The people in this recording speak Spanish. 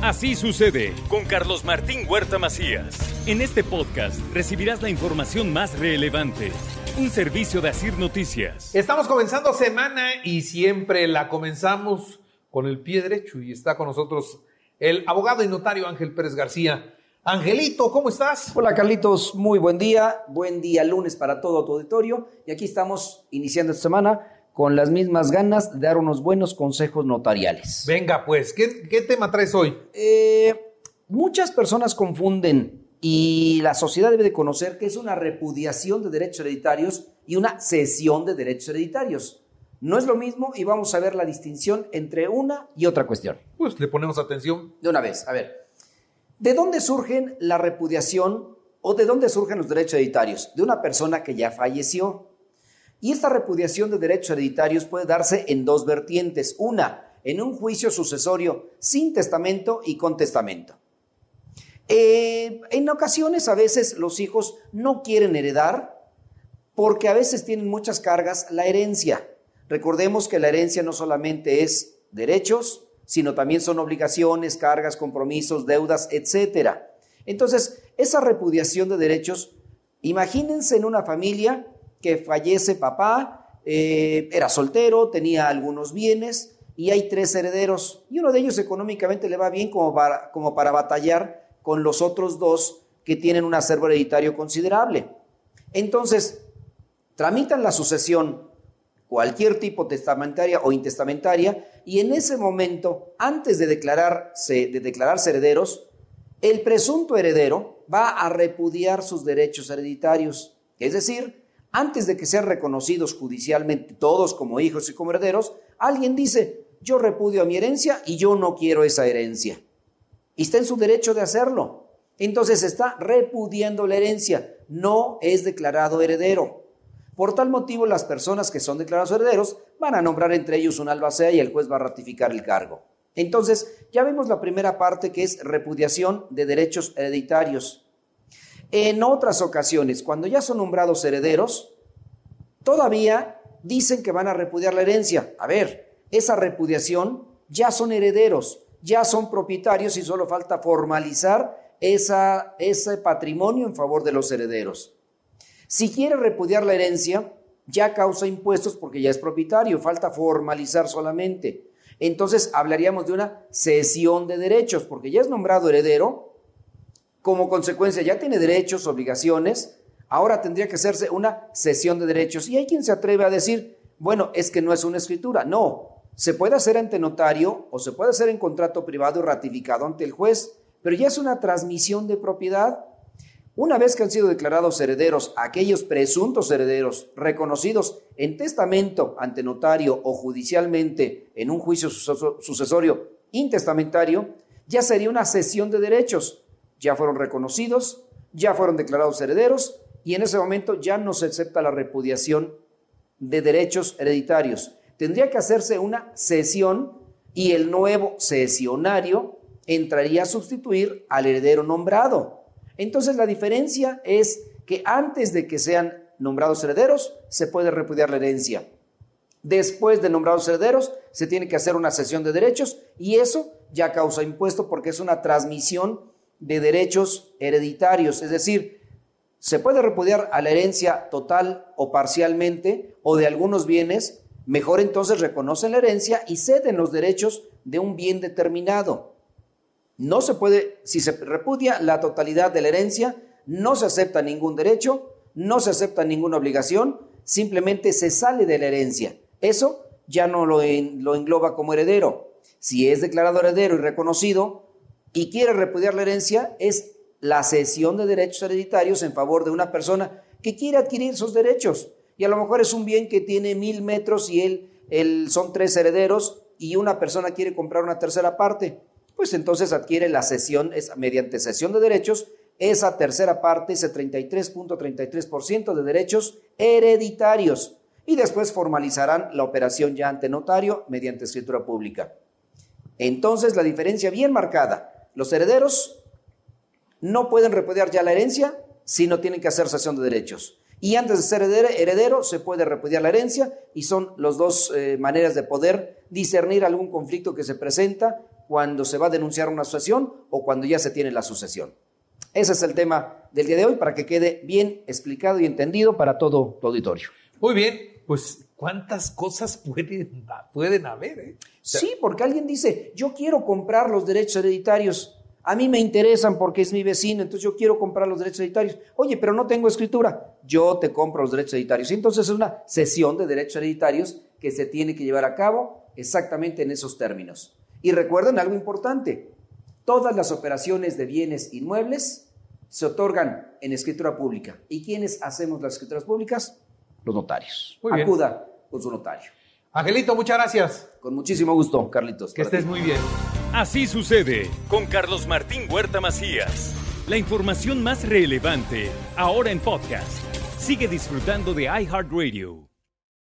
Así sucede con Carlos Martín Huerta Macías. En este podcast recibirás la información más relevante. Un servicio de Asir Noticias. Estamos comenzando semana y siempre la comenzamos con el pie derecho y está con nosotros el abogado y notario Ángel Pérez García. Angelito, ¿cómo estás? Hola Carlitos, muy buen día, buen día lunes para todo tu auditorio y aquí estamos iniciando esta semana con las mismas ganas de dar unos buenos consejos notariales. Venga, pues, ¿qué, qué tema traes hoy? Eh, muchas personas confunden y la sociedad debe de conocer que es una repudiación de derechos hereditarios y una cesión de derechos hereditarios. No es lo mismo y vamos a ver la distinción entre una y otra cuestión. Pues le ponemos atención. De una vez, a ver. ¿De dónde surgen la repudiación o de dónde surgen los derechos hereditarios? De una persona que ya falleció. Y esta repudiación de derechos hereditarios puede darse en dos vertientes. Una, en un juicio sucesorio sin testamento y con testamento. Eh, en ocasiones a veces los hijos no quieren heredar porque a veces tienen muchas cargas la herencia. Recordemos que la herencia no solamente es derechos, sino también son obligaciones, cargas, compromisos, deudas, etc. Entonces, esa repudiación de derechos, imagínense en una familia que fallece papá, eh, era soltero, tenía algunos bienes y hay tres herederos y uno de ellos económicamente le va bien como para, como para batallar con los otros dos que tienen un acervo hereditario considerable. Entonces, tramitan la sucesión cualquier tipo testamentaria o intestamentaria, y en ese momento, antes de declararse, de declararse herederos, el presunto heredero va a repudiar sus derechos hereditarios. Es decir, antes de que sean reconocidos judicialmente todos como hijos y como herederos, alguien dice, yo repudio a mi herencia y yo no quiero esa herencia. Y está en su derecho de hacerlo. Entonces está repudiando la herencia, no es declarado heredero. Por tal motivo, las personas que son declarados herederos van a nombrar entre ellos un albacea y el juez va a ratificar el cargo. Entonces, ya vemos la primera parte que es repudiación de derechos hereditarios. En otras ocasiones, cuando ya son nombrados herederos, todavía dicen que van a repudiar la herencia. A ver, esa repudiación ya son herederos, ya son propietarios y solo falta formalizar esa, ese patrimonio en favor de los herederos. Si quiere repudiar la herencia, ya causa impuestos porque ya es propietario, falta formalizar solamente. Entonces hablaríamos de una cesión de derechos, porque ya es nombrado heredero, como consecuencia ya tiene derechos, obligaciones, ahora tendría que hacerse una cesión de derechos. Y hay quien se atreve a decir, bueno, es que no es una escritura. No, se puede hacer ante notario o se puede hacer en contrato privado ratificado ante el juez, pero ya es una transmisión de propiedad una vez que han sido declarados herederos aquellos presuntos herederos reconocidos en testamento ante notario o judicialmente en un juicio sucesorio intestamentario, ya sería una cesión de derechos. Ya fueron reconocidos, ya fueron declarados herederos y en ese momento ya no se acepta la repudiación de derechos hereditarios. Tendría que hacerse una cesión y el nuevo cesionario entraría a sustituir al heredero nombrado. Entonces la diferencia es que antes de que sean nombrados herederos, se puede repudiar la herencia. Después de nombrados herederos, se tiene que hacer una cesión de derechos y eso ya causa impuesto porque es una transmisión de derechos hereditarios. Es decir, se puede repudiar a la herencia total o parcialmente o de algunos bienes. Mejor entonces reconocen la herencia y ceden los derechos de un bien determinado. No se puede, si se repudia la totalidad de la herencia, no se acepta ningún derecho, no se acepta ninguna obligación, simplemente se sale de la herencia. Eso ya no lo, lo engloba como heredero. Si es declarado heredero y reconocido y quiere repudiar la herencia, es la cesión de derechos hereditarios en favor de una persona que quiere adquirir sus derechos. Y a lo mejor es un bien que tiene mil metros y él, él son tres herederos y una persona quiere comprar una tercera parte pues entonces adquiere la cesión, es, mediante cesión de derechos, esa tercera parte, ese 33.33% de derechos hereditarios. Y después formalizarán la operación ya ante notario mediante escritura pública. Entonces, la diferencia bien marcada. Los herederos no pueden repudiar ya la herencia si no tienen que hacer cesión de derechos. Y antes de ser heredero, se puede repudiar la herencia y son las dos eh, maneras de poder discernir algún conflicto que se presenta cuando se va a denunciar una sucesión o cuando ya se tiene la sucesión. Ese es el tema del día de hoy para que quede bien explicado y entendido para todo tu auditorio. Muy bien, pues cuántas cosas pueden, pueden haber. Eh? Sí, porque alguien dice, yo quiero comprar los derechos hereditarios. A mí me interesan porque es mi vecino, entonces yo quiero comprar los derechos hereditarios. Oye, pero no tengo escritura. Yo te compro los derechos hereditarios. Y entonces es una cesión de derechos hereditarios que se tiene que llevar a cabo exactamente en esos términos. Y recuerden algo importante, todas las operaciones de bienes inmuebles se otorgan en escritura pública. ¿Y quiénes hacemos las escrituras públicas? Los notarios. Acuda con su notario. Angelito, muchas gracias. Con muchísimo gusto, Carlitos. Que estés muy bien. Así sucede con Carlos Martín Huerta Macías. La información más relevante, ahora en podcast. Sigue disfrutando de iHeartRadio.